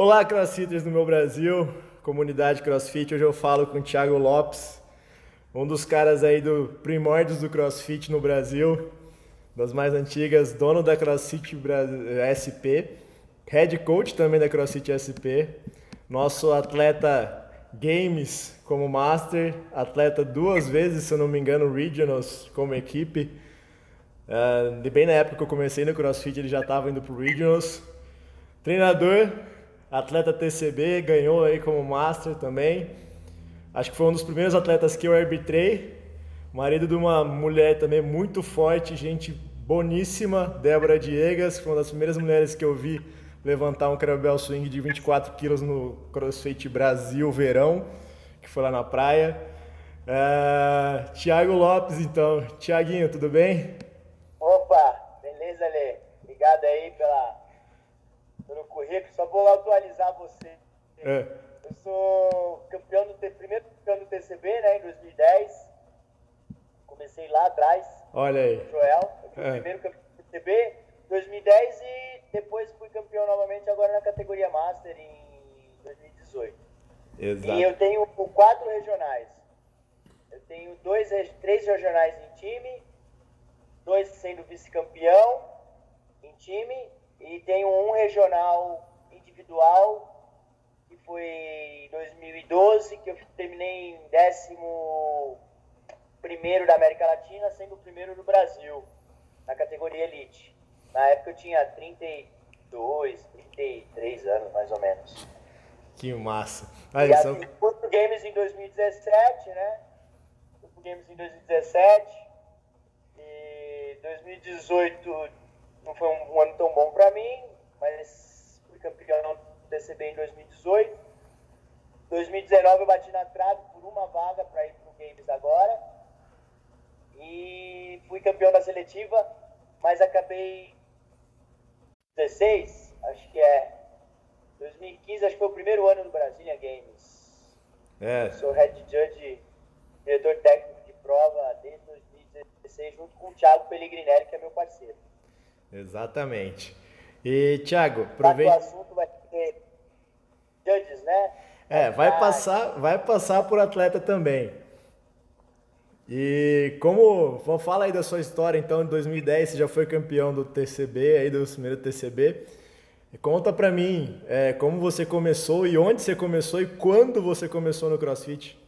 Olá, crossfitters do meu Brasil, comunidade crossfit. Hoje eu falo com o Thiago Lopes, um dos caras aí do primórdios do crossfit no Brasil, das mais antigas, dono da CrossFit SP, head coach também da CrossFit SP, nosso atleta games como master, atleta duas vezes, se eu não me engano, regionals como equipe. Uh, bem na época que eu comecei no CrossFit, ele já estava indo para regionals. Treinador, atleta TCB, ganhou aí como Master também. Acho que foi um dos primeiros atletas que eu arbitrei. Marido de uma mulher também muito forte, gente boníssima, Débora Diegas, foi uma das primeiras mulheres que eu vi levantar um Carabel Swing de 24 quilos no CrossFit Brasil Verão, que foi lá na praia. Uh, Tiago Lopes, então. Tiaguinho, tudo bem? Opa, beleza, Lê? Obrigado aí pela currículo. Só vou atualizar você. É. Eu sou campeão do primeiro campeão do TCB, né, em 2010. Comecei lá atrás. Olha aí. Joel. Eu fui é. o primeiro campeão do TCB 2010 e depois fui campeão novamente agora na categoria Master em 2018. Exato. E eu tenho quatro regionais. Eu tenho dois, três regionais em time, dois sendo vice-campeão em time e tenho um regional individual, que foi em 2012, que eu terminei em décimo primeiro da América Latina, sendo o primeiro do Brasil, na categoria Elite. Na época eu tinha 32, 33 anos, mais ou menos. Que massa. Aí, e são... assim, Porto Games em 2017, né? Porto Games em 2017. E 2018 não foi um, um ano tão bom para mim, mas fui campeão do TCB em 2018. 2019 eu bati na trave por uma vaga para ir para o Games agora. E fui campeão da seletiva, mas acabei 16, acho que é 2015, acho que foi o primeiro ano do Brasília Games. É. Sou head judge, diretor técnico de prova desde 2016, junto com o Thiago Pellegrinelli, que é meu parceiro. Exatamente. E, Thiago, aproveita. O assunto vai ter judges, né? É, vai passar, vai passar por atleta também. E como, fala aí da sua história, então, em 2010 você já foi campeão do TCB, aí do primeiro TCB. Conta pra mim é, como você começou e onde você começou e quando você começou no CrossFit.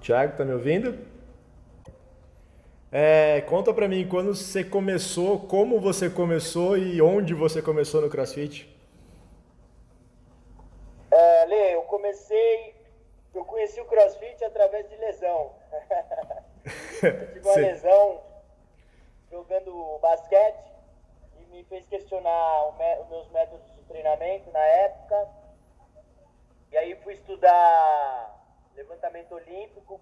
Tiago, tá me ouvindo? É, conta pra mim quando você começou, como você começou e onde você começou no CrossFit. É, Lê, eu comecei, eu conheci o CrossFit através de lesão. eu tive uma lesão jogando basquete e me fez questionar os meus métodos de treinamento na época. E aí fui estudar levantamento olímpico.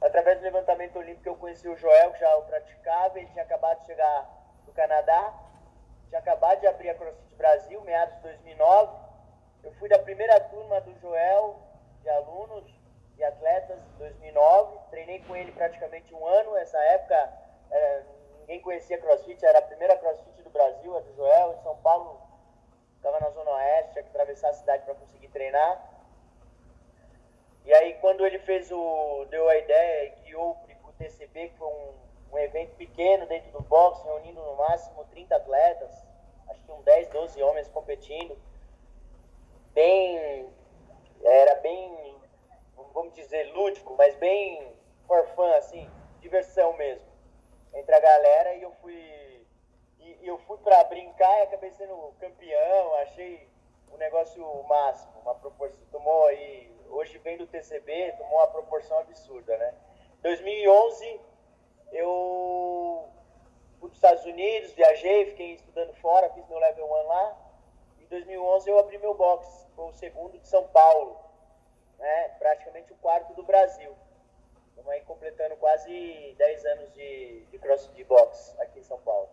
Através do levantamento olímpico eu conheci o Joel, que já o praticava, ele tinha acabado de chegar do Canadá, tinha acabado de abrir a CrossFit Brasil, meados de 2009. Eu fui da primeira turma do Joel, de alunos e atletas, em 2009. Treinei com ele praticamente um ano. Essa época é, ninguém conhecia CrossFit, era a primeira CrossFit do Brasil, a do Joel, em São Paulo. Estava na Zona Oeste, tinha que atravessar a cidade para conseguir treinar. E aí quando ele fez o. deu a ideia e criou o TCB, que foi um, um evento pequeno dentro do boxe, reunindo no máximo 30 atletas, acho que um 10, 12 homens competindo. Bem. Era bem, vamos dizer, lúdico, mas bem for assim, diversão mesmo. Entre a galera e eu fui. E, eu fui pra brincar e acabei sendo campeão, achei o um negócio máximo, uma proporção. Tomou aí hoje vem do TCB, tomou uma proporção absurda, né? 2011 eu fui para os Estados Unidos, viajei, fiquei estudando fora, fiz meu level 1 lá. Em 2011 eu abri meu box, foi o segundo de São Paulo, né? Praticamente o quarto do Brasil. Estamos aí completando quase 10 anos de, de crossfit box aqui em São Paulo.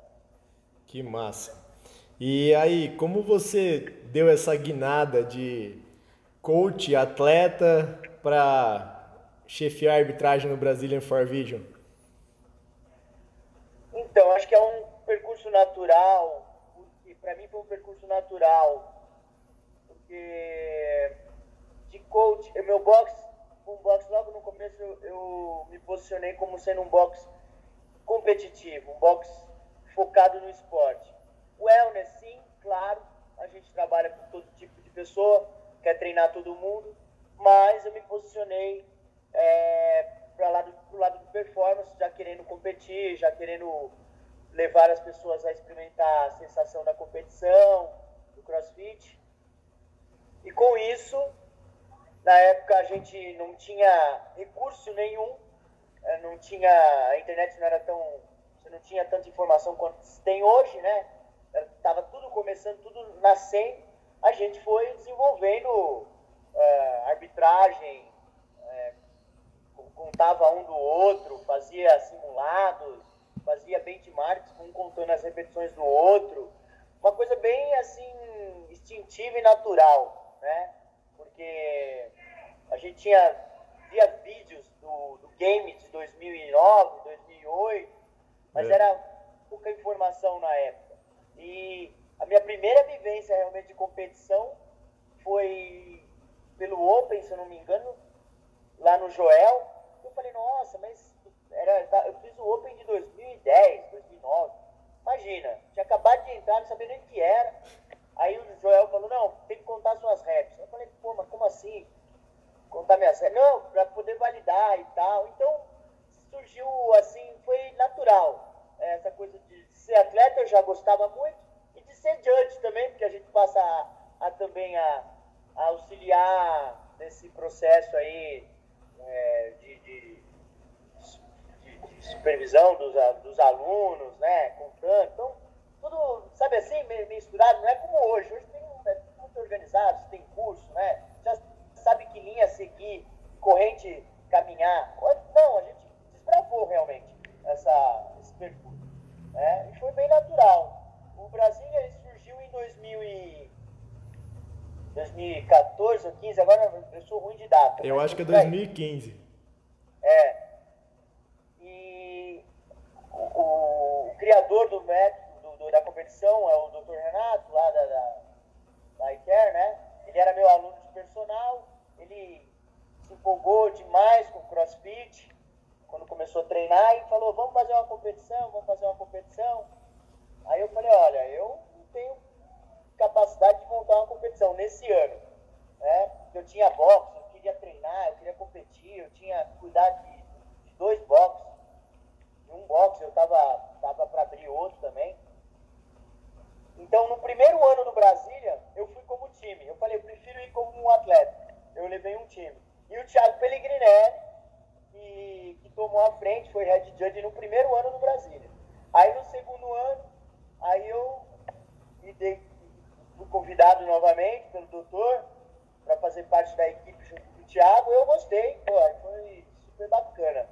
Que massa. E aí, como você deu essa guinada de coach, atleta, para chefiar a arbitragem no Brazilian For Vision? Então, acho que é um percurso natural, e para mim foi um percurso natural, porque de coach, meu box, um box logo no começo eu, eu me posicionei como sendo um box competitivo, um box focado no esporte. Wellness, sim, claro, a gente trabalha com todo tipo de pessoa, quer treinar todo mundo, mas eu me posicionei é, para lado, o lado do performance, já querendo competir, já querendo levar as pessoas a experimentar a sensação da competição, do crossfit. E com isso, na época a gente não tinha recurso nenhum, é, não tinha, a internet não era tão, você não tinha tanta informação quanto tem hoje, né? Estava tudo começando, tudo nascendo. A gente foi desenvolvendo é, arbitragem, é, contava um do outro, fazia simulados, fazia benchmarks, um contando as repetições do outro. Uma coisa bem assim, instintiva e natural, né? Porque a gente tinha, via vídeos do, do game de 2009, 2008, mas é. era pouca informação na época. E a minha primeira vivência realmente de competição foi pelo Open, se eu não me engano, lá no Joel. Eu falei, nossa, mas era, tá, eu fiz o Open de 2010, 2009. Imagina, tinha acabado de entrar, não sabia nem o que era. Aí o Joel falou, não, tem que contar suas reps. Eu falei, pô, mas como assim? Contar minhas reps? Não, para poder validar e tal. Então, surgiu assim, foi natural. Essa coisa de ser atleta eu já gostava muito. E de ser judge também, porque a gente passa a, a também a, a auxiliar nesse processo aí é, de, de, de, de, supervisão dos, dos alunos, né, contando. Então, tudo, sabe assim, misturado, não é como hoje. Hoje tem é muito organizado, tem curso, né? Já sabe que linha seguir, corrente caminhar. Não, a gente desbravou realmente essa, esse percurso. Né? E foi bem natural. O Brasil ele surgiu em 2000 e 2014 ou 15, agora eu sou ruim de data. Eu acho que é 2015. É. E o, o criador do método do, da competição é o Dr. Renato, lá da, da, da iCare, né? Ele era meu aluno de personal, ele se empolgou demais com o CrossFit quando começou a treinar e falou, vamos fazer uma competição, vamos fazer uma competição. Aí eu falei, olha, eu não tenho capacidade de montar uma competição nesse ano. Né? Eu tinha boxe, eu queria treinar, eu queria competir, eu tinha que cuidar de, de dois boxes. De um boxe eu estava tava para abrir outro também. Então, no primeiro ano no Brasília, eu fui como time. Eu falei, eu prefiro ir como um atleta. Eu levei um time. E o Thiago Pellegrinelli, que, que tomou a frente, foi head judge no primeiro ano no Brasília. Aí, no segundo ano, aí eu me dei fui convidado novamente pelo doutor para fazer parte da equipe junto com o Thiago. Eu gostei, pô, foi super bacana.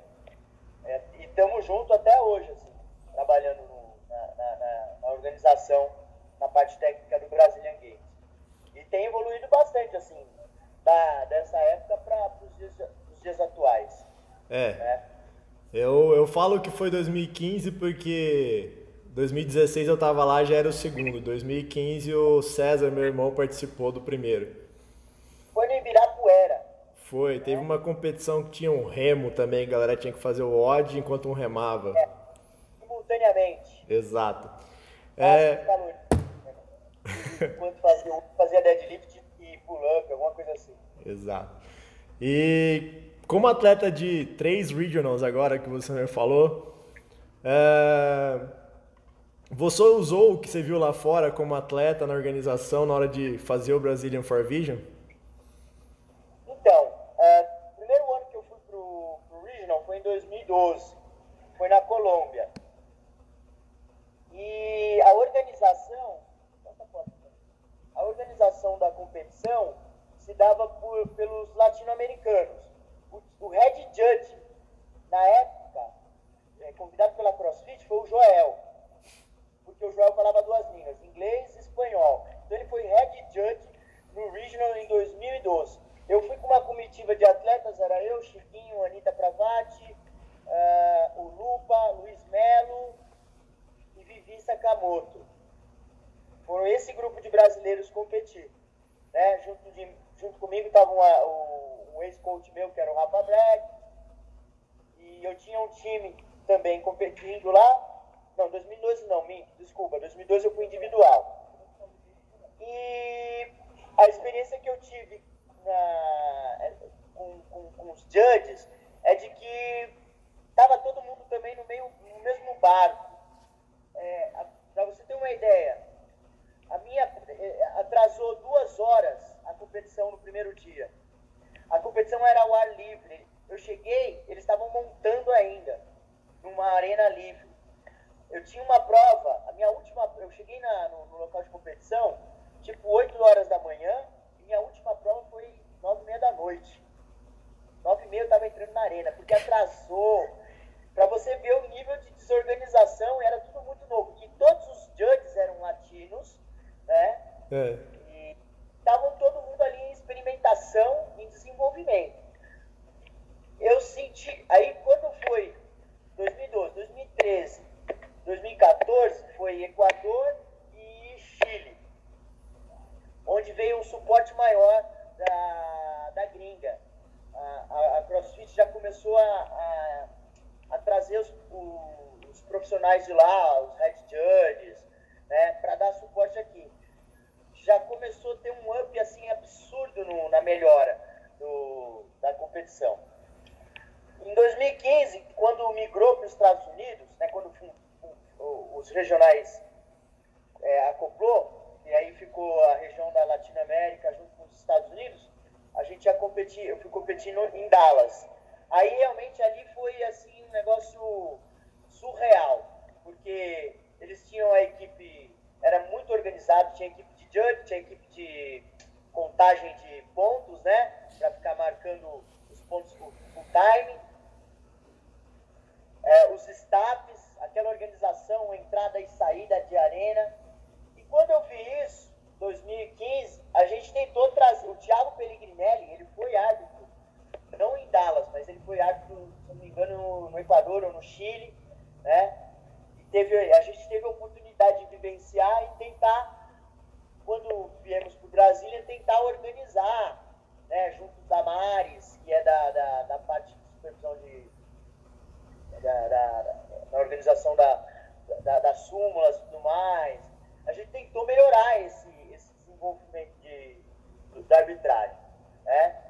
É, e estamos juntos até hoje, assim, trabalhando no, na, na, na, organização, na parte técnica do Brazilian Games. E tem evoluído bastante, assim, da, dessa época para os dias, dias atuais. É. Né? Eu, eu falo que foi 2015 porque 2016 eu tava lá, já era o segundo. 2015 o César, meu irmão, participou do primeiro. Foi no Ibirapuera. Foi, teve uma competição que tinha um remo também, a galera tinha que fazer o odd enquanto um remava. É, simultaneamente. Exato. É... Enquanto fazia, fazia deadlift e pull-up, alguma coisa assim. Exato. E como atleta de três regionals agora que você me falou, é você usou o que você viu lá fora como atleta na organização na hora de fazer o Brazilian for Vision? Então, é, o primeiro ano que eu fui pro, pro Regional foi em 2012. Foi na Colômbia. E a organização, a organização da competição se dava por, pelos latino-americanos. O, o head judge, na época, é, convidado pela CrossFit, foi o Joel porque o Joel falava duas línguas, inglês e espanhol. Então ele foi head judge no Regional em 2012. Eu fui com uma comitiva de atletas, era eu, Chiquinho, Anitta Pravati, uh, o Lupa, Luiz Melo, Sakamoto. Foram esse grupo de brasileiros competir. Né? Junto, de, junto comigo estava um, um ex-coach meu, que era o Rafa Black. E eu tinha um time também competindo lá. Não, 2012 não, minto, desculpa. 2012 eu fui individual. E a experiência que eu tive na, com, com, com os judges é de que estava todo mundo também no, meio, no mesmo barco. É, Para você ter uma ideia, a minha é, atrasou duas horas a competição no primeiro dia. A competição era ao ar livre. Eu cheguei, eles estavam montando ainda, numa arena livre. Eu tinha uma prova, a minha última, eu cheguei na, no, no local de competição, tipo 8 horas da manhã, e minha última prova foi 9 e meia da noite. 9 e meia eu estava entrando na arena, porque atrasou. Para você ver o nível de desorganização, era tudo muito novo. E todos os judges eram latinos, né? É. E estavam todo mundo ali em experimentação, em desenvolvimento. Eu senti, aí quando foi 2012, 2013, 2014, foi Equador e Chile, onde veio um suporte maior da, da gringa. A, a, a CrossFit já começou a, a, a trazer os, os, profissionais de lá, os head judges, né, para dar suporte aqui. Já começou a ter um up assim absurdo no, na melhora do, da competição. Em 2015, quando migrou para os Estados Unidos, né, quando os regionais é, acoplou, e aí ficou a região da Latinoamérica junto com os Estados Unidos, a gente ia competir, em Dallas. Aí realmente ali foi assim um negócio surreal, porque eles tinham a equipe, era muito organizado, tinha equipe de judge, tinha equipe de contagem de pontos, né, para ficar marcando os pontos full, full time. É, os staffs, aquela organização, entrada e saída de arena. E quando eu vi isso, 2015, a gente tentou trazer. O Thiago Pellegrinelli, ele foi árbitro, não em Dallas, mas ele foi árbitro, se não me engano, no Equador ou no Chile, né? E teve, a gente teve a oportunidade de vivenciar e tentar, quando viemos para o Brasília, tentar organizar, né, junto da Mares, que é da, da, da parte de supervisão de. da, da, da organização da, da, das súmulas e tudo mais. A gente tentou melhorar esse, desenvolvimento de, da arbitragem. Né?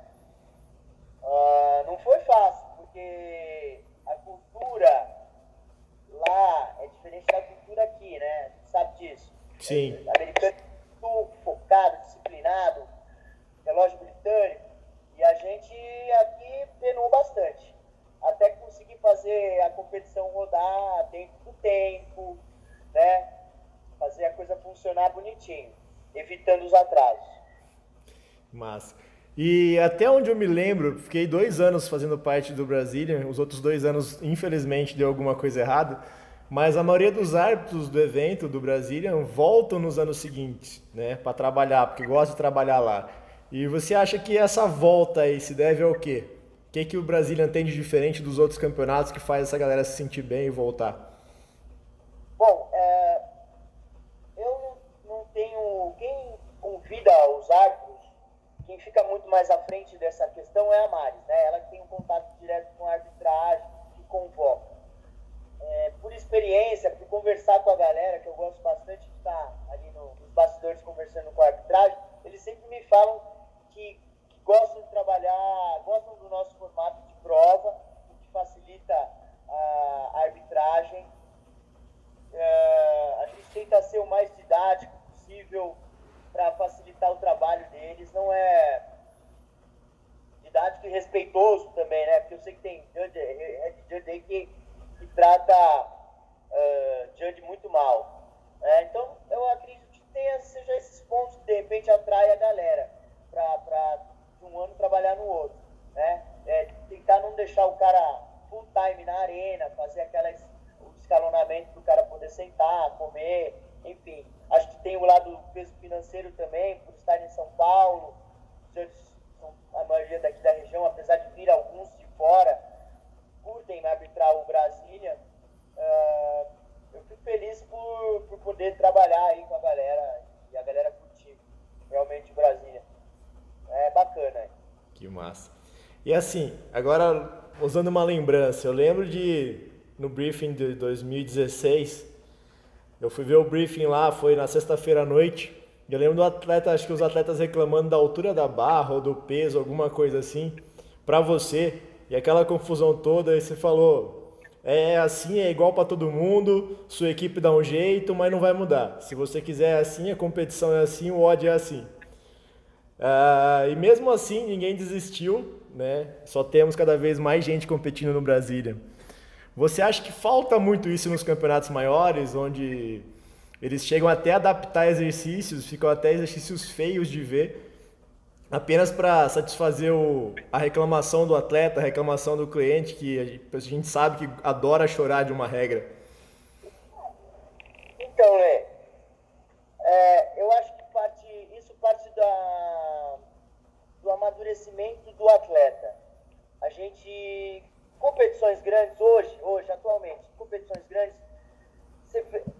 Uh, não foi fácil, porque a cultura lá é diferente da cultura aqui, né? A gente sabe disso. Sim. O americano é muito focado, disciplinado, relógio britânico, e a gente aqui penou bastante. Até conseguir fazer a competição rodar dentro do tempo, né? Fazer a coisa funcionar bonitinho evitando os atrasos. Mas e até onde eu me lembro, fiquei dois anos fazendo parte do Brasília, os outros dois anos, infelizmente, deu alguma coisa errada, mas a maioria dos árbitros do evento do Brasília voltam nos anos seguintes, né, para trabalhar, porque gostam de trabalhar lá. E você acha que essa volta aí se deve ao quê? O que, que o Brasília tem de diferente dos outros campeonatos que faz essa galera se sentir bem e voltar? Bom, é, tenho. Quem convida os árbitros, quem fica muito mais à frente dessa questão é a Maris, né? Ela tem um contato direto com a arbitragem, que convoca. É, por experiência, por conversar com a galera, que eu gosto bastante de estar ali no, nos bastidores conversando com a arbitragem, eles sempre me falam que, que gostam de trabalhar, gostam do nosso formato de prova, que facilita a, a arbitragem. É, a gente tenta ser o mais didático possível para facilitar o trabalho deles. Não é didático e respeitoso também, né? Porque eu sei que tem head judge aí que, que trata uh, muito mal. É, então, eu acredito que tenha, seja esses pontos que de repente atrai a galera para de um ano trabalhar no outro. Né? É, tentar não deixar o cara full time na arena, fazer aquela, o escalonamento para o cara poder sentar, comer, enfim. Acho que tem o lado do peso financeiro também, por estar em São Paulo. A maioria daqui da região, apesar de vir alguns de fora, curtem arbitrar o Brasília. Uh, eu fico feliz por, por poder trabalhar aí com a galera e a galera curtir realmente Brasília. É bacana. Que massa. E assim, agora usando uma lembrança, eu lembro de no briefing de 2016, eu fui ver o briefing lá, foi na sexta-feira à noite. Eu lembro do atleta, acho que os atletas reclamando da altura da barra ou do peso, alguma coisa assim, para você. E aquela confusão toda, e você falou: é assim, é igual para todo mundo, sua equipe dá um jeito, mas não vai mudar. Se você quiser é assim, a competição é assim, o odd é assim. Uh, e mesmo assim, ninguém desistiu, né? Só temos cada vez mais gente competindo no Brasília. Você acha que falta muito isso nos campeonatos maiores, onde eles chegam até a adaptar exercícios, ficam até exercícios feios de ver, apenas para satisfazer o, a reclamação do atleta, a reclamação do cliente, que a gente sabe que adora chorar de uma regra? Então, é, é eu acho que parte, isso parte da, do amadurecimento do atleta. A gente competições grandes hoje, hoje, atualmente, competições grandes,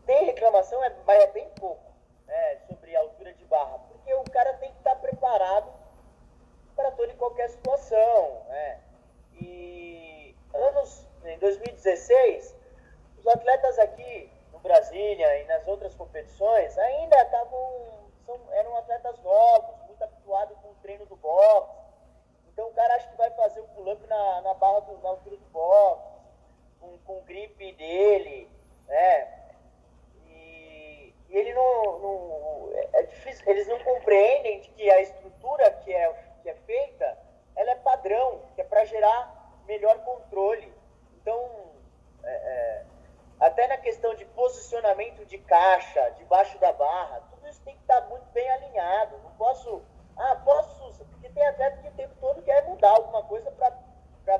tem reclamação, é, mas é bem pouco né, sobre a altura de barra, porque o cara tem que estar preparado para toda e qualquer situação. Né? E anos, em 2016, os atletas aqui no Brasília e nas outras competições ainda estavam, eram atletas novos, muito habituados com o treino do boxe, então o cara acha que vai fazer o pull-up na, na barra do, na altura do box, com, com o grip dele, né? E, e ele não, não é, é difícil, eles não compreendem que a estrutura que é, que é feita, ela é padrão, que é para gerar melhor controle. Então, é, é, até na questão de posicionamento de caixa, debaixo da barra, tudo isso tem que estar muito bem alinhado. Não posso, ah, posso tem atleta que o tempo todo quer mudar alguma coisa para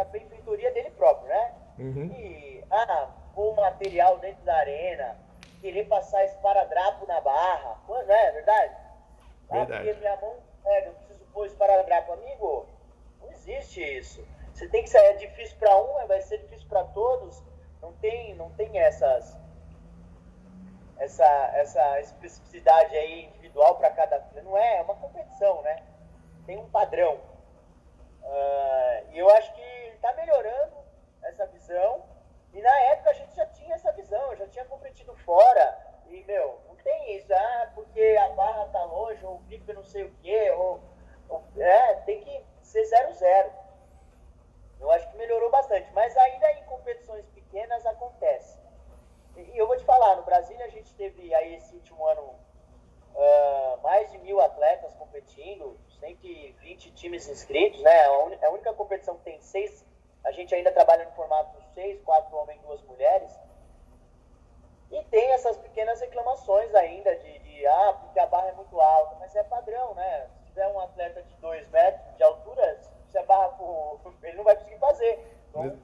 a benfeitoria dele próprio, né? Uhum. E, ah, pôr o material dentro da arena, querer passar esparadrapo na barra, não é verdade? Ah, verdade. porque minha mão é, eu preciso pôr esparadrapo, amigo. Não existe isso. Você tem que sair, é difícil para um, vai ser difícil para todos. Não tem, não tem essas essa, essa especificidade aí individual para cada não é, é uma competição, né? tem um padrão. Uh, e eu acho que está melhorando essa visão. E na época a gente já tinha essa visão, eu já tinha competido fora. E, meu, não tem isso, ah, porque a barra tá longe, ou o pico não sei o quê, ou, é, tem que ser 0-0. Eu acho que melhorou bastante, mas ainda em competições pequenas acontece. E, eu vou te falar, no Brasil a gente teve aí esse último ano uh, mais de mil atletas competindo, 120 times inscritos, né? A única competição que tem seis, a gente ainda trabalha no formato seis, quatro homens e duas mulheres. E tem essas pequenas reclamações ainda de, de, ah, porque a barra é muito alta, mas é padrão, né? Se tiver um atleta de 2 metros de altura, se a barra for, ele não vai conseguir fazer. Então,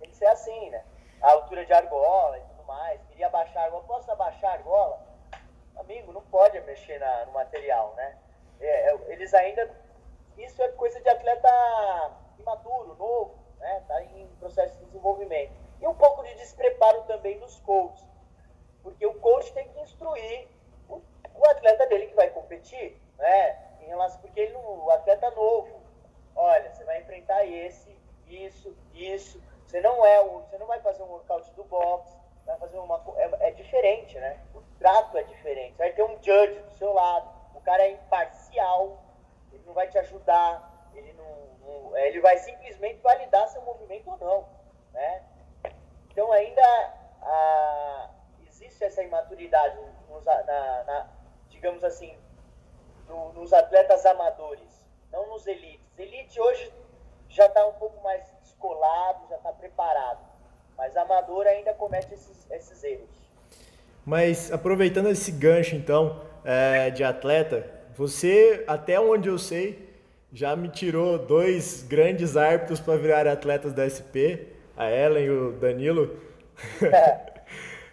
tem que ser assim, né? A altura de argola e tudo mais. Queria abaixar a argola. Posso abaixar a argola? Amigo, não pode mexer na, no material, né? É, é, eles ainda. Isso é coisa de atleta imaturo, novo, né? Está em processo de desenvolvimento. E um pouco de despreparo também dos coaches. Porque o coach tem que instruir o, o atleta dele que vai competir, né? Em relação, porque ele, o atleta novo, olha, você vai enfrentar esse, isso, isso. Você não é o, você não vai fazer um workout do box, vai fazer uma é, é diferente, né? O trato é diferente. Vai ter um judge do seu lado cara é imparcial, ele não vai te ajudar, ele, não, não, é, ele vai simplesmente validar seu movimento ou não. Né? Então ainda a, existe essa imaturidade na, na, digamos assim, no, nos atletas amadores, não nos elites. Elite hoje já está um pouco mais descolado, já está preparado, mas amador ainda comete esses, esses erros. Mas aproveitando esse gancho então, é, de atleta, você, até onde eu sei, já me tirou dois grandes árbitros para virar atletas da SP, a Ellen e o Danilo. É,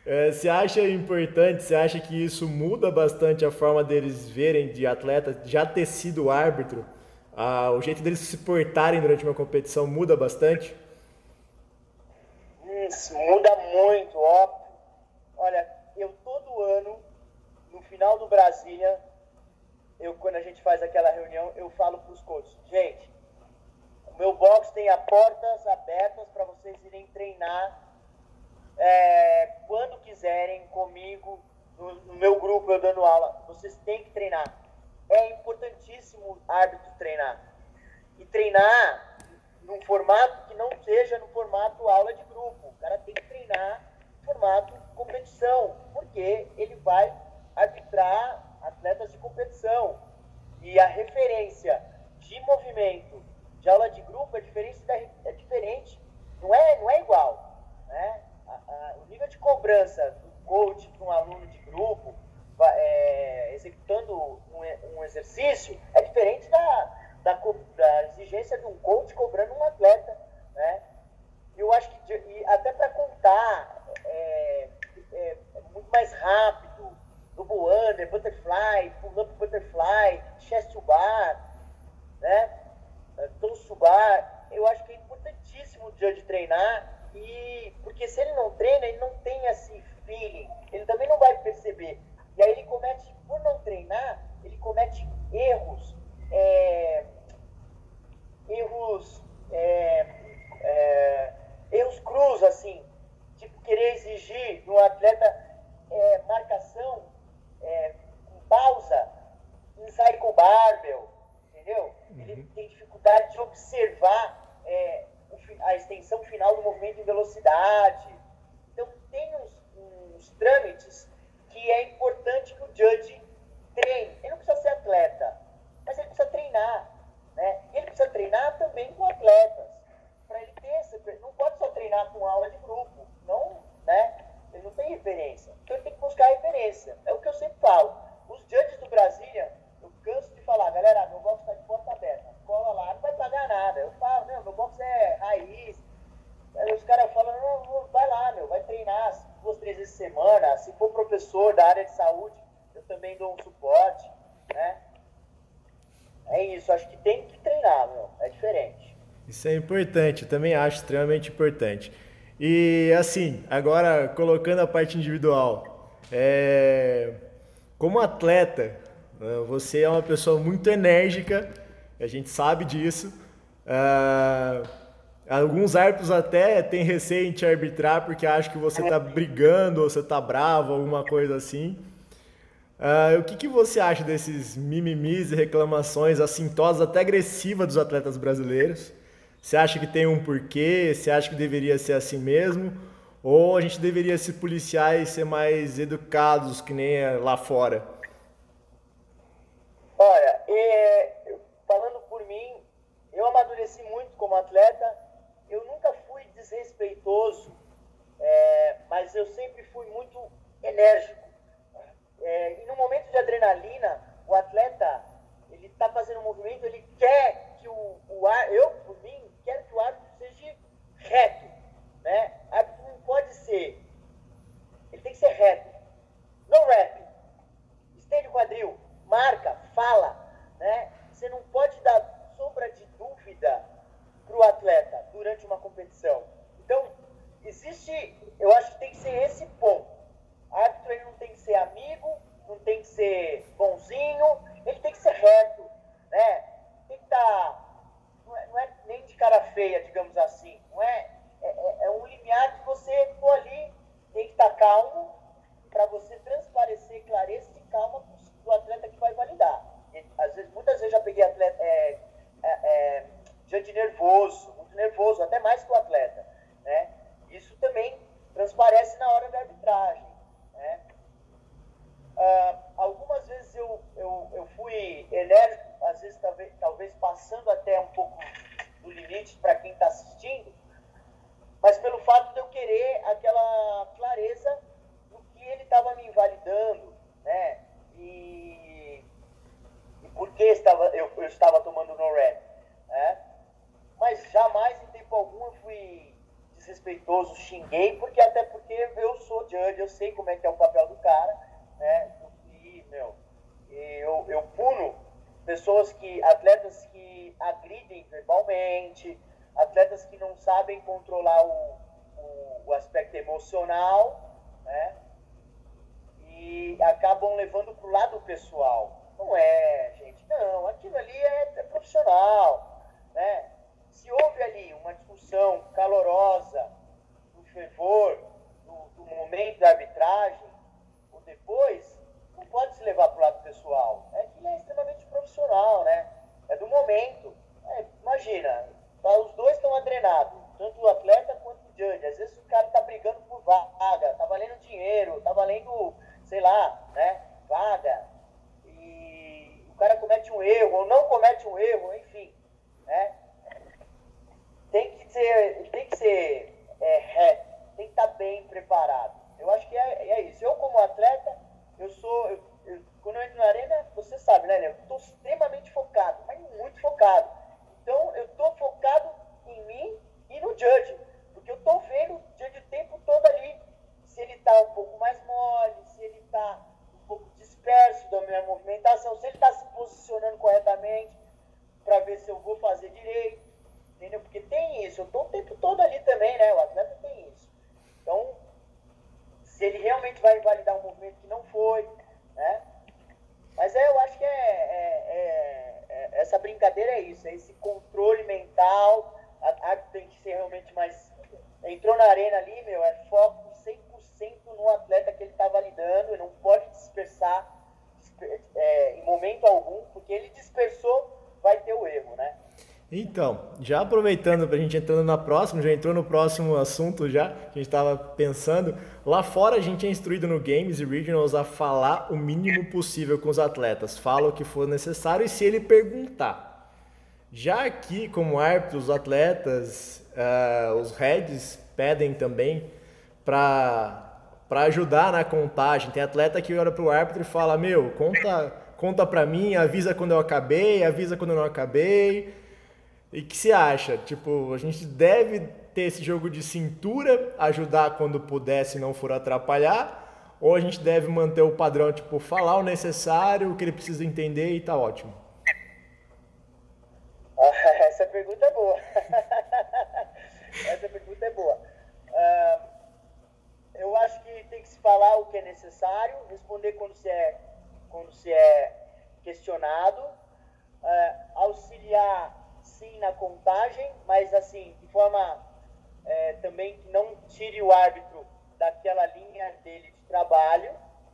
É, você acha importante, você acha que isso muda bastante a forma deles verem de atleta, já ter sido árbitro? Ah, o jeito deles se portarem durante uma competição muda bastante? Isso, muda muito, ó. Olha, eu todo ano, no final do Brasília, eu quando a gente faz aquela reunião, eu falo para os coaches, gente, o meu box tem as portas abertas para vocês irem treinar é, quando quiserem comigo, no, no, meu grupo, eu dando aula. Vocês têm que treinar. É importantíssimo árbitro treinar. E treinar num formato que não seja no formato aula de grupo. O cara tem que treinar no formato competição, porque ele vai arbitrar atletas de competição. E a referência de movimento de aula de grupo é diferente, da, é diferente. Não, é, não é igual. Né? A, o nível de cobrança do coach para um aluno de grupo é, executando um, um, exercício é diferente da, da, da, exigência de um coach cobrando um atleta. Né? Eu acho que, e até para contar, é, é, é muito mais rápido double under, butterfly, pull up butterfly, chest to bar, né? Toast to bar. Eu acho que é importantíssimo o judge treinar e porque se ele não treina, ele não tem esse feeling, ele também não vai perceber. E aí ele comete, por não treinar, ele comete erros, é, erros, é, é, erros cruz, assim, tipo querer exigir de um atleta é, marcação é, com pausa em cycle barbell, entendeu? Uhum. Ele tem dificuldade de observar é, a extensão final do movimento em velocidade. Então, tem uns, uns trâmites que é importante que o judge treine. Ele não precisa ser atleta, mas ele precisa treinar. Né? E ele precisa treinar também com atletas. Para ele ter essa. Não pode só treinar com aula de grupo. Não, né? Ele não tem referência. Então ele tem que buscar referência. É o que eu sempre falo. Os judges do Brasília, eu canso de falar, galera, meu box está de porta aberta. Cola lá, não vai pagar nada. Eu falo, não, meu box é raiz. Aí os caras falam, não, vai lá, meu, vai treinar duas, três vezes por semana. Se for professor da área de saúde, eu também dou um suporte, né? É isso, acho que tem que treinar, meu. É diferente. Isso é importante, eu também acho extremamente importante. E assim, agora colocando a parte individual, é... como atleta, né, você é uma pessoa muito enérgica, a gente sabe disso. Uh... Alguns árbitros até têm receio em te arbitrar porque acham que você está brigando ou você está bravo, alguma coisa assim. Uh, o que, que você acha desses mimimis e reclamações assintosas, até agressivas dos atletas brasileiros? Você acha que tem um porquê? Você acha que deveria ser assim mesmo? Ou a gente deveria se policiar e ser mais educados, que nem é lá fora? Olha, é, falando por mim, eu amadureci muito como atleta. Eu nunca fui desrespeitoso, é, mas eu sempre fui muito enérgico. É, e no momento de adrenalina, o atleta ele está fazendo um movimento, ele quer que o, o ar, eu por mim quero que o árbitro seja reto. Né? O árbitro não pode ser. Ele tem que ser reto. No rap. Estende o quadril. Marca. Fala. Né? Você não pode dar sombra de dúvida para o atleta durante uma competição. Então, existe. Eu acho que tem que ser esse ponto. O árbitro ele não tem que ser amigo, não tem que ser bonzinho, ele tem que ser reto. Né? Tem que estar. Tá não é, não é nem de cara feia, digamos assim. Não é, é, é, é um limiar que você for ali, tem que estar calmo para você transparecer clareza e calma para o atleta que vai validar. E, às vezes, muitas vezes já peguei atleta é, é, é, diante nervoso, muito nervoso, até mais que o atleta. Né? Isso também transparece na hora da arbitragem. Né? Ah, algumas vezes eu, eu, eu fui enérgico às vezes talvez, talvez passando até um pouco do limite para quem está assistindo, mas pelo fato de eu querer aquela clareza do que ele estava me invalidando, né? E, e por que estava, eu, eu estava tomando no red, né? Mas jamais em tempo algum eu fui desrespeitoso, xinguei, porque até porque eu sou judge, eu sei como é que é o papel do cara, né? E, meu, eu, eu puno pessoas que, atletas que agridem verbalmente, atletas que não sabem controlar o, o, o aspecto emocional, né? E acabam levando para o lado pessoal. Não é, gente, não, aquilo ali é, é profissional, né? Se houve ali uma discussão calorosa, no fervor, do, do momento da arbitragem, ou depois, não pode se levar para o lado pessoal. É que é extremamente profissional, né? É do momento. É, imagina, tá, os dois estão adrenados, tanto o atleta quanto o judge. Às vezes o cara está brigando por vaga, tá valendo dinheiro, tá valendo, sei lá, né? Vaga. E o cara comete um erro, ou não comete um erro, enfim. Né? Tem que ser, tem que ser é, reto, tem que estar tá bem preparado. Eu acho que é, é isso. Eu, como atleta, eu sou. Eu, eu, quando eu entro na arena, você sabe, né, Eu estou extremamente focado, mas muito focado. Então, eu estou focado em mim e no judge, porque eu estou vendo o judge o tempo todo ali. Se ele está um pouco mais mole, se ele está um pouco disperso da minha movimentação, se ele está se posicionando corretamente para ver se eu vou fazer direito, entendeu? Porque tem isso, eu estou o tempo todo ali também, né? O atleta tem isso. Então, se ele realmente vai invalidar um movimento que não foi, né? Mas é, eu acho que é, é, é, é essa brincadeira é isso, é esse controle mental, a, a, tem que ser realmente mais... Entrou na arena ali, meu, é foco 100% no atleta que ele está validando, e não pode dispersar é, em momento algum, porque ele dispersou, vai ter o erro, né? Então, já aproveitando para a gente entrando na próxima, já entrou no próximo assunto já, que a gente estava pensando. Lá fora a gente é instruído no Games e Regionals a falar o mínimo possível com os atletas. Fala o que for necessário e se ele perguntar. Já aqui, como árbitro, os atletas, uh, os heads pedem também para para ajudar na contagem. Tem atleta que olha para o árbitro e fala: Meu, conta, conta para mim, avisa quando eu acabei, avisa quando eu não acabei e que se acha? Tipo, a gente deve ter esse jogo de cintura, ajudar quando puder, se não for atrapalhar, ou a gente deve manter o padrão, tipo, falar o necessário, o que ele precisa entender e tá ótimo? Essa pergunta é boa. Essa pergunta é boa. Uh, eu acho que tem que se falar o que é necessário, responder quando se é, quando se é questionado, uh, auxiliar sim na contagem, mas assim, de forma é, também que não tire o árbitro daquela linha dele de trabalho.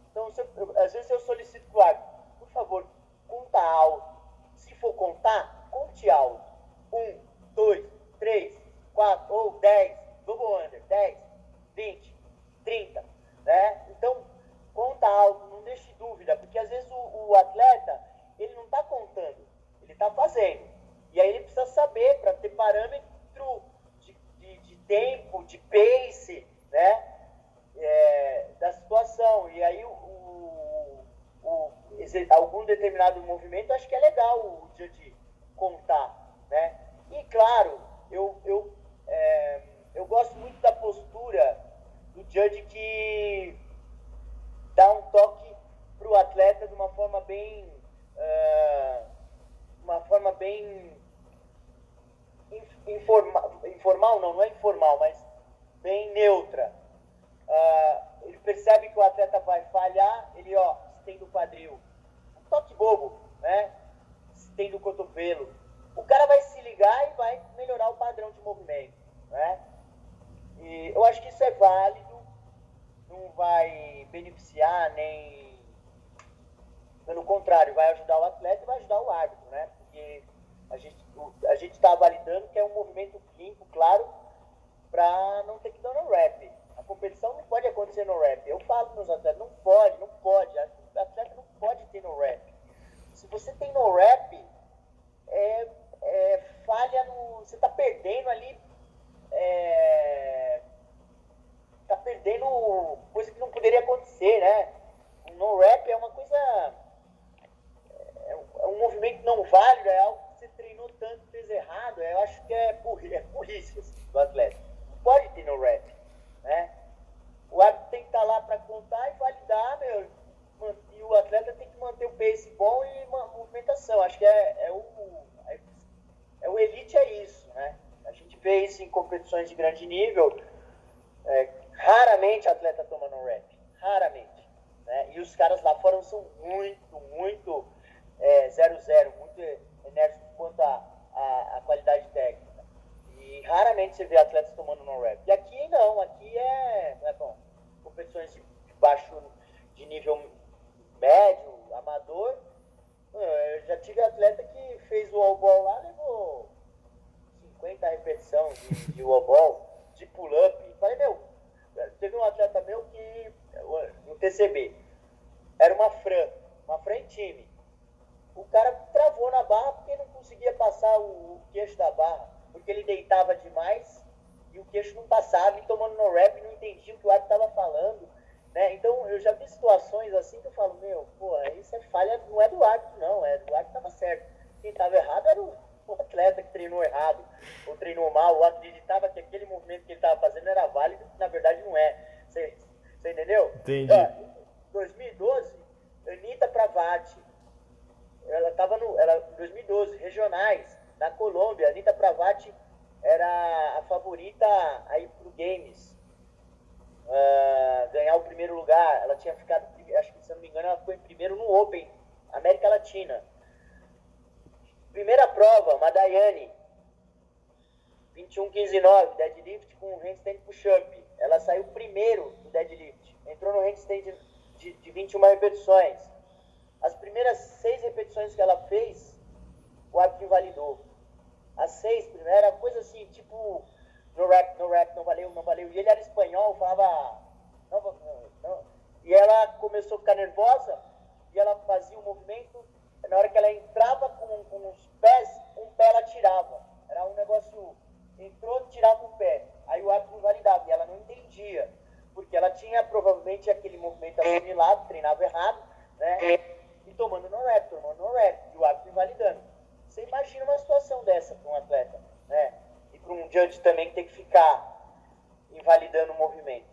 Então, eu, às vezes eu solicito para o árbitro, por favor, conta alto. Se for contar, conte alto. Um, dois, três, quatro, ou dez, double under, dez, vinte, trinta, né? Então, conta alto, não deixe dúvida, porque às vezes o, o atleta, ele não está contando, ele está fazendo. E aí ele precisa saber para ter parâmetro de, de, de, tempo, de pace, né? É, da situação. E aí o, o, o, algum determinado movimento, acho que é legal o de contar, né? E claro, eu, eu, é, eu gosto muito da postura do judge que dá um toque para o atleta de uma forma bem. Uh, uma forma bem informa, informal, não, não é informal, mas bem neutra. Uh, ele percebe que o atleta vai falhar, ele ó, estende o quadril. Um toque bobo, né? Estende o cotovelo. O cara vai se ligar e vai melhorar o padrão de movimento, né? E eu acho que isso é válido, não vai beneficiar nem. Pelo contrário, vai ajudar o atleta e vai ajudar o árbitro, né? Porque a gente a gente está validando que é um movimento limpo, claro, para não ter que dar no rap. A competição não pode acontecer no rap. Eu falo para os atletas, não pode, não pode. O atleta não pode ter no rap. Se você tem no rap, é, é falha no. Você está perdendo ali. É, tá perdendo coisa que não poderia acontecer, né? No rap é uma coisa. É, é um movimento não válido, é algo treinou tanto, fez errado, eu acho que é, burri, é burrice assim, do atleta. Não pode ter no rap, né? O árbitro tem que estar tá lá para contar e validar, meu, e o atleta tem que manter o pace bom e uma movimentação. Acho que é, é o, é, é, o elite é isso, né? A gente vê isso em competições de grande nível. É, raramente atleta toma no rap, raramente. Né? E, os caras lá fora são muito, muito 0-0, é, muito enérgicos quanto a, qualidade técnica. E raramente você vê atletas tomando non-rap. E aqui não, aqui é, é bom, competições de, de baixo, de nível médio, amador. Eu já tive atleta que fez o all-ball lá, levou 50 repetições de, de all-ball, de pull-up. Falei, meu, teve um atleta meu que, no TCB, era uma Fran, uma Fran time. O cara travou na barra porque não conseguia passar o, o queixo da barra, porque ele deitava demais e o queixo não passava, e tomando no rap não entendia o que o árbitro estava falando. Né? Então eu já vi situações assim que eu falo, meu, pô, isso é falha, não é do árbitro, não, é do árbitro que estava certo. Quem estava errado era o, o, atleta que treinou errado, ou treinou mal, ou acreditava que aquele movimento que ele estava fazendo era válido, na verdade não é. Você, entendeu? Entendi. 2012, Anitta Pravati, ela estava no. Ela, 2012, regionais, na Colômbia, Anitta Pravati era a favorita aí pro Games. Uh, ganhar o primeiro lugar. Ela tinha ficado, acho que se não me engano, ela ficou em primeiro no Open, América Latina. Primeira prova, Madaiane, 21, 15, 9, deadlift com handstand push-up. Ela saiu primeiro do deadlift. Entrou no handstand de, de 21 repetições. As primeiras seis repetições que ela fez, o árbitro invalidou. As seis primeiras, coisa assim, tipo, no rap, no rap, não valeu, não valeu. E ele era espanhol, falava, não, não, não. E ela começou a ficar nervosa, e ela fazia um movimento, na hora que ela entrava com, com os pés, um pé ela tirava. Era um negócio, entrou, tirava um pé. Aí o árbitro invalidava, e ela não entendia porque ela tinha provavelmente aquele movimento assimilado, treinava errado, né? E tomando no rap, tomando no rap, e o árbitro invalidando. Você imagina uma situação dessa para um atleta, né? E para um judge também que tem que ficar invalidando o movimento.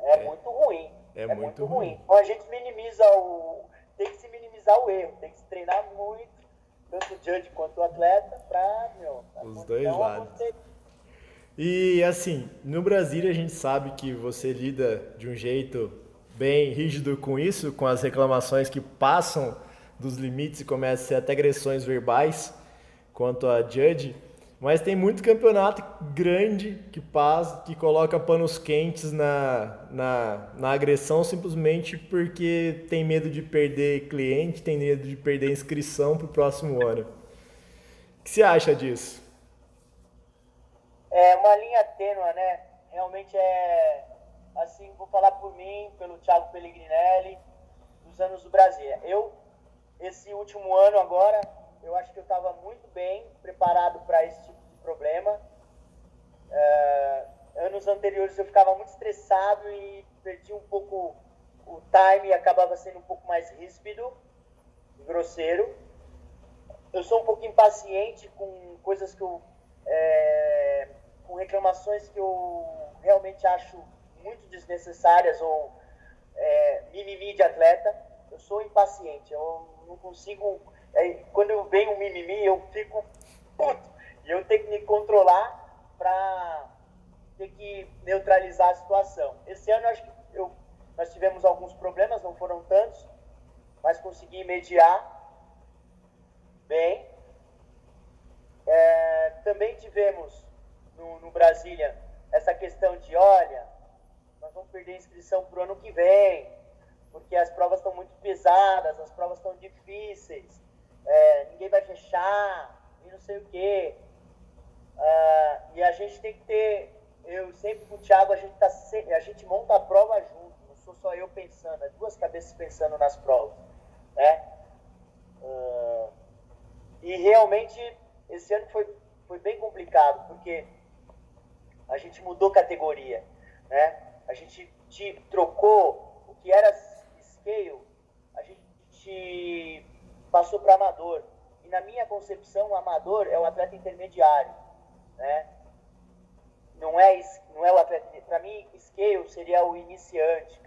É, é muito ruim. É, é muito, muito ruim. ruim. Então a gente minimiza o. Tem que se minimizar o erro, tem que se treinar muito, tanto o judge quanto o atleta, para, meu. Os dois lados. Acontecer e assim, no Brasil a gente sabe que você lida de um jeito bem rígido com isso, com as reclamações que passam dos limites e começam a ser até agressões verbais quanto a judge. Mas tem muito campeonato grande que passa, que coloca panos quentes na, na, na agressão simplesmente porque tem medo de perder cliente, tem medo de perder inscrição para o próximo ano. O que você acha disso? é uma linha tênua, né? Realmente é, assim, vou falar por mim, pelo Thiago Pellegrinelli, dos anos do Brasil. Eu, esse último ano agora, eu acho que eu estava muito bem preparado para esse tipo de problema. É, anos anteriores eu ficava muito estressado e perdi um pouco o time e acabava sendo um pouco mais ríspido, grosseiro. Eu sou um pouco impaciente com coisas que eu é, com reclamações que eu realmente acho muito desnecessárias ou é, mimimi de atleta. Eu sou impaciente, eu não consigo. É, quando eu venho um mimimi, eu fico puto e eu tenho que me controlar para ter que neutralizar a situação. Esse ano acho que eu, nós tivemos alguns problemas, não foram tantos, mas consegui mediar bem. É, também tivemos no, no Brasília essa questão de, olha, nós vamos perder inscrição para o ano que vem, porque as provas estão muito pesadas, as provas estão difíceis, é, ninguém vai fechar, e não sei o quê. Uh, e a gente tem que ter, eu sempre com o Thiago, a gente, tá, a gente monta a prova junto, não sou só eu pensando, é duas cabeças pensando nas provas. Né? Uh, e realmente, esse ano foi, foi bem complicado, porque a gente mudou categoria, né? A gente trocou o que era scale, a gente passou para amador. E na minha concepção, o amador é o atleta intermediário, né? Não é, não é o atleta. Para mim, scale seria o iniciante.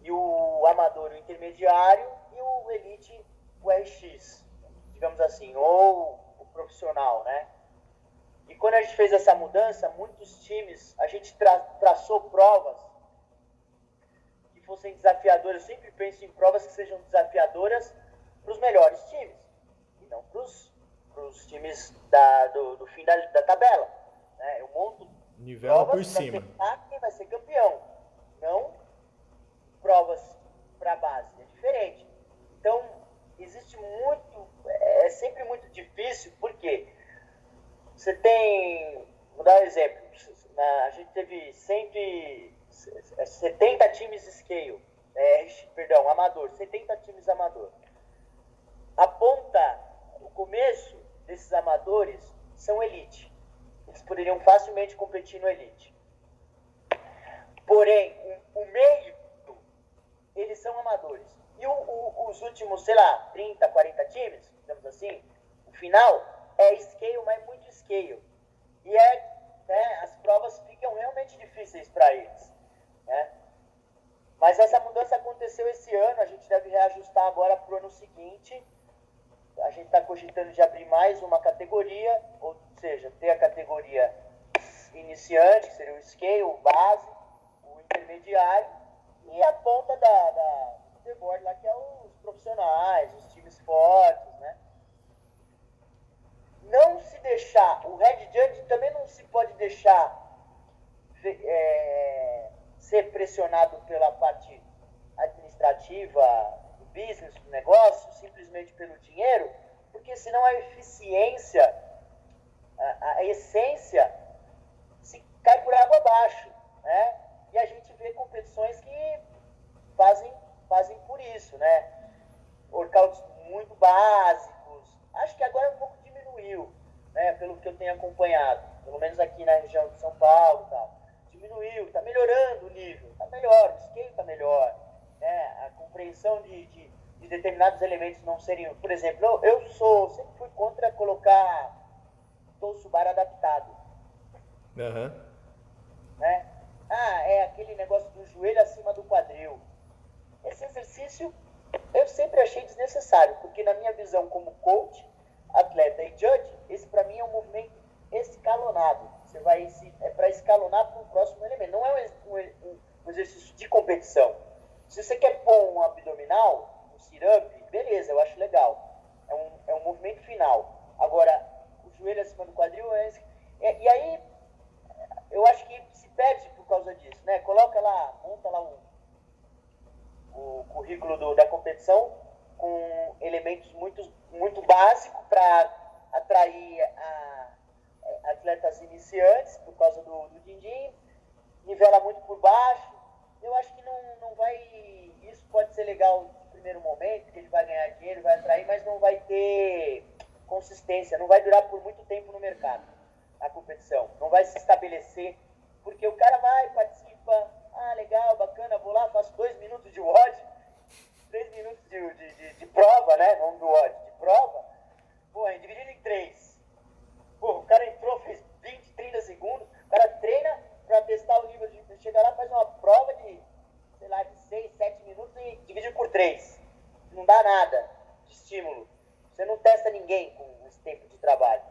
E o amador, o intermediário, e o elite, o RX, digamos assim, ou o profissional, né? E quando a gente fez essa mudança, muitos times, a gente tra traçou provas que fossem desafiadoras, eu sempre penso em provas que sejam desafiadoras para os melhores times, e não para os times da, do, do fim da, da tabela. Né? Eu monto Nivela por cima. Quem vai ser campeão, não provas para base, é diferente. Então, existe muito, é sempre muito difícil, porque você tem, vou dar um exemplo, a gente teve sempre 70 times scale, é, perdão, amador, 70 times amador. A ponta, o começo desses amadores são elite. Eles poderiam facilmente competir no elite. Porém, o, o meio, eles são amadores. E o, o, os últimos, sei lá, 30, 40 times, digamos assim, o final é scale, mas muito scale. E é, né, as provas ficam realmente difíceis para eles. Né? Mas essa mudança aconteceu esse ano, a gente deve reajustar agora para o ano seguinte. A gente está cogitando de abrir mais uma categoria, ou seja, ter a categoria iniciante, que seria o scale, o base, o intermediário, e a ponta da, da leaderboard lá, que é os profissionais, os times fortes, né? Não se deixar, o Red Judge também não se pode deixar é, ser pressionado pela parte administrativa, do business, do negócio, simplesmente pelo dinheiro, porque senão a eficiência, a, a essência, se cai por água abaixo, né? E a gente vê competições que fazem, fazem por isso, né? Workouts muito básicos. Acho que agora um pouco diminuiu, né? Pelo que eu tenho acompanhado, pelo menos aqui na região de São Paulo e tal diminuiu, está melhorando o nível, está melhor, o scale está melhor, né? a compreensão de, de, de, determinados elementos não seriam. Por exemplo, eu, eu sou, sempre fui contra colocar bar adaptado. Uhum. Né? Ah, é aquele negócio do joelho acima do quadril. Esse exercício eu sempre achei desnecessário, porque na minha visão como coach, atleta e judge, esse para mim é um movimento escalonado. Você vai se, é para escalonar para o próximo elemento. Não é um, um, um, exercício de competição. Se você quer pôr um abdominal, um sit-up, beleza, eu acho legal. É um, é um movimento final. Agora, o joelho acima do quadril é, é, E aí, eu acho que se perde por causa disso, né? Coloca lá, monta lá um, o currículo do, da competição com elementos muito, muito básicos para atrair a atletas iniciantes, por causa do, din-din, nivela muito por baixo. Eu acho que não, não vai. Isso pode ser legal no primeiro momento, que ele vai ganhar dinheiro, vai atrair, mas não vai ter consistência, não vai durar por muito tempo no mercado a competição. Não vai se estabelecer, porque o cara vai, participa, ah, legal, bacana, vou lá, faço dois minutos de WOD, três minutos de, de, de, de prova, né? Não do WOD, de prova. Pô, dividido em três Pô, o cara entrou, fez 20, 30 segundos, o cara treina para testar o nível de. Chega lá, faz uma prova de, sei lá, de 6, 7 minutos e divide por 3. Não dá nada de estímulo. Você não testa ninguém com esse tempo de trabalho.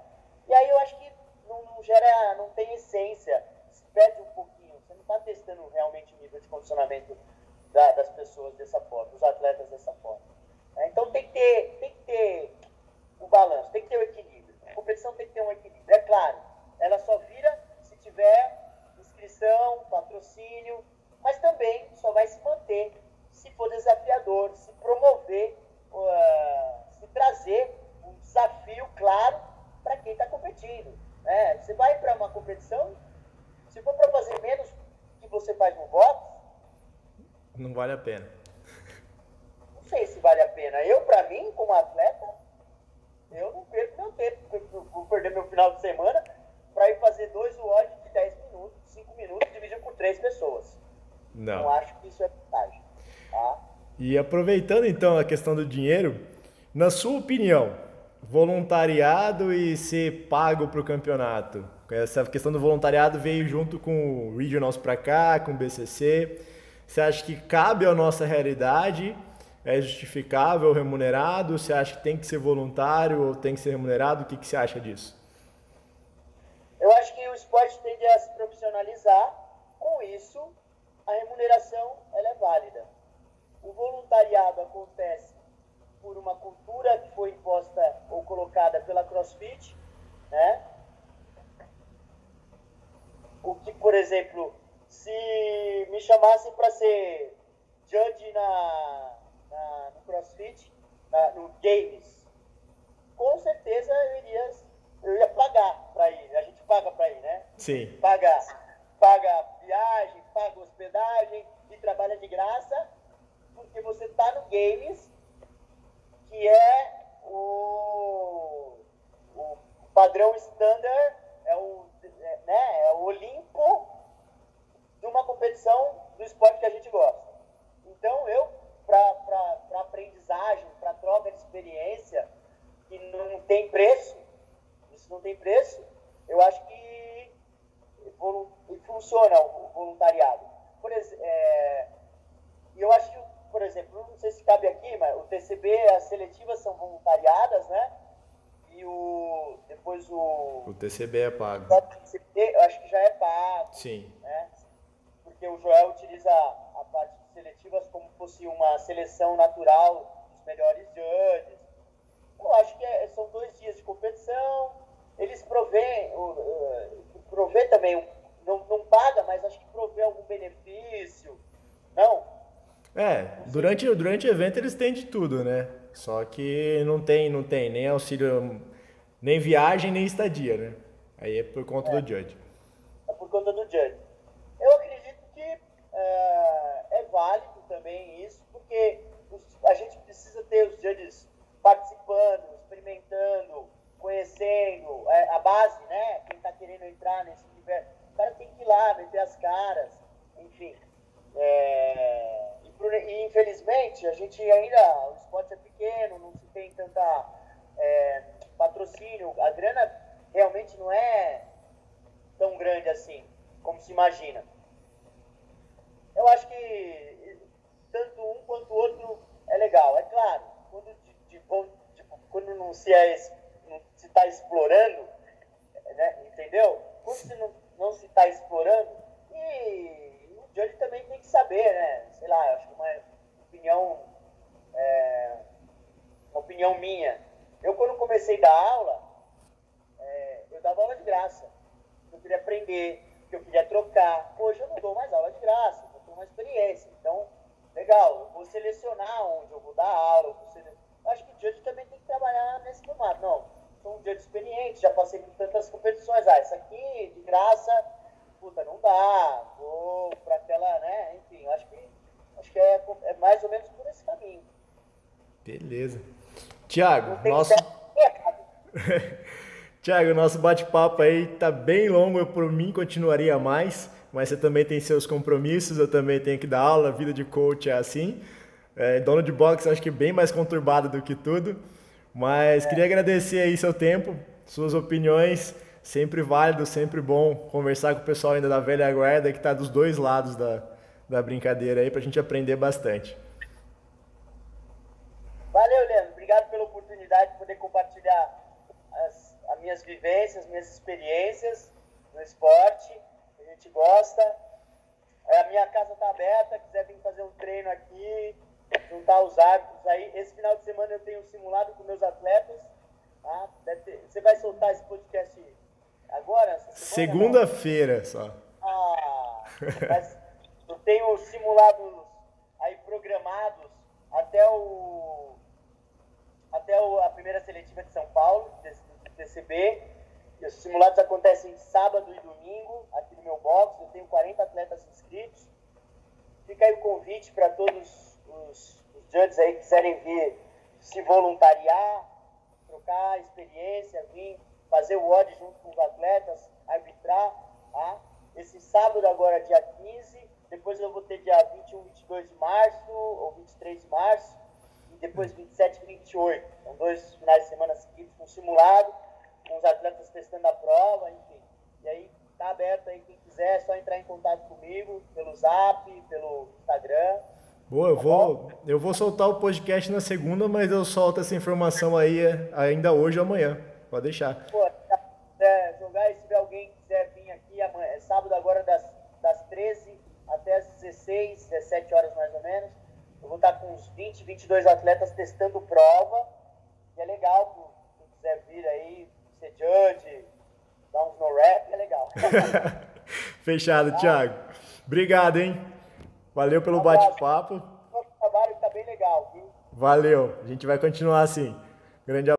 E aí eu acho que não, não gera, não tem essência, se perde um pouquinho. Você não está testando realmente o nível de condicionamento da, das pessoas dessa forma, dos atletas dessa forma. É, então tem que ter, tem que ter o balanço, tem que ter o equilíbrio competição tem que ter um equilíbrio. É claro, ela só vira se tiver inscrição, patrocínio, mas também só vai se manter se for desafiador, se promover, uh, se trazer um desafio claro para quem está competindo. Né? Você vai para uma competição, se for para fazer menos que você faz no box, não vale a pena. Não sei se vale a pena. Eu, para mim, como atleta, eu não perco meu tempo, vou perder meu final de semana para ir fazer dois WOD de 10 minutos, 5 minutos, dividido por três pessoas. Não. Não acho que isso é vantagem. Tá? E aproveitando então a questão do dinheiro, na sua opinião, voluntariado e ser pago para o campeonato? Essa questão do voluntariado veio junto com o Regionals para cá, com o BCC. Você acha que cabe à nossa realidade? é justificável, remunerado? Você acha que tem que ser voluntário ou tem que ser remunerado? O que, que você acha disso? Eu acho que o esporte tende a se profissionalizar. Com isso, a remuneração ela é válida. O voluntariado acontece por uma cultura que foi imposta ou colocada pela CrossFit, né? O que, por exemplo, se me chamassem para ser judge na, na, no CrossFit, na, no Games, com certeza eu iria, eu ia pagar para ir. A gente paga para ir, né? Sim. Paga, paga viagem, paga hospedagem e trabalha de graça, porque você está no Games, que é o, o padrão standard, é o, é, né, é o Olimpo de uma competição do esporte que a gente gosta. Então, eu, para aprendizagem, para troca de experiência, que não tem preço, isso não tem preço, eu acho que funciona o voluntariado. Por exemplo, é, eu acho que, por exemplo, não sei se cabe aqui, mas o TCB, as seletivas são voluntariadas, né? E o, depois o... O TCB é pago. O TCB, eu acho que já é pago. Sim. Né? Porque o Joel utiliza a parte de seletivas como fosse uma seleção natural dos melhores judges. Eu acho que é, são dois dias de competição. Eles provêm, uh, provê também, não, não paga, mas acho que provê algum benefício. Não? É, durante, durante o evento eles têm de tudo, né? Só que não tem, não tem nem auxílio, nem viagem, nem estadia, né? Aí é por conta é. do judge. É por conta do judge. Eu acredito que é, é válido também isso, porque os, a gente precisa ter os judges participando, experimentando, conhecendo é, a base, né? Quem está querendo entrar nesse universo. O cara tem que ir lá, meter as caras, enfim. É, e, infelizmente, a gente ainda, o esporte é pequeno, não se tem tanta é, patrocínio, a grana realmente não é tão grande assim, como se imagina. Eu acho que tanto um quanto o outro é legal. É claro, quando tipo, quando não se é, está explorando, né, entendeu? Quando se não, não se está explorando, e Judge também tem que saber, né? Sei lá, acho que uma opinião, é, uma opinião minha. Eu quando comecei a dar aula, é, eu dava aula de graça. Eu queria aprender, eu queria trocar. Hoje eu não dou mais aula de graça, eu tenho uma experiência. Então, legal, eu vou selecionar onde eu vou dar aula, vou acho que o judge também tem que trabalhar nesse formato. Não, sou um judge experiente, já passei por tantas competições. Ah, isso aqui, de graça, puta, não dá. Vou para aquela, né? Enfim, acho que, acho que é, é mais ou menos por esse caminho. Beleza. Tiago, nosso... Tiago, nosso bate-papo aí tá bem longo, eu por mim continuaria mais, mas você também tem seus compromissos, eu também tenho que dar aula, vida de coach é assim. É, dono de boxe acho que bem mais conturbado do que tudo. Mas é. queria agradecer aí seu tempo, suas opiniões. Sempre válido, sempre bom conversar com o pessoal ainda da velha guarda que está dos dois lados da, da brincadeira aí para a gente aprender bastante. Valeu, Leandro. Obrigado pela oportunidade de poder compartilhar as, as minhas vivências, minhas experiências no esporte. A gente gosta. É, a minha casa está aberta, quiser vir fazer um treino aqui, juntar os hábitos aí. Esse final de semana eu tenho um simulado com meus atletas. Tá? Ter... Você vai soltar esse podcast agora? Segunda-feira só. Ah, mas eu tenho simulados aí programados até o até o, a primeira seletiva de São Paulo, do TCB. Os simulados acontecem sábado e domingo aqui no meu box. Eu tenho 40 atletas inscritos. Fica aí o convite para todos os, os judges aí quiserem vir se voluntariar, trocar experiência, vir fazer o odd junto com os atletas, arbitrar, tá? Esse sábado agora, dia 15, depois eu vou ter dia 21, 22 de março, ou 23 de março, e depois 27 e 28. São dois finais de semana seguidos com simulado, com os atletas testando a prova, enfim. E aí tá aberto aí, quem quiser, é só entrar em contato comigo, pelo zap, pelo Instagram, Boa, eu vou, eu vou soltar o podcast na segunda, mas eu solto essa informação aí é, ainda hoje ou amanhã. Pode deixar. Pô, é, jogar e se tiver alguém que quiser vir aqui, amanhã, é sábado agora das, das 13 até as 16, 17 horas mais ou menos. Eu vou estar com uns 20, 22 atletas testando prova. E é legal, quem quiser vir aí, ser judge, dar uns no rap, é legal. Fechado, tá? Thiago. Obrigado, hein? Valeu pelo bate-papo. O trabalho está bem legal, viu? Valeu. A gente vai continuar assim. Grande abraço.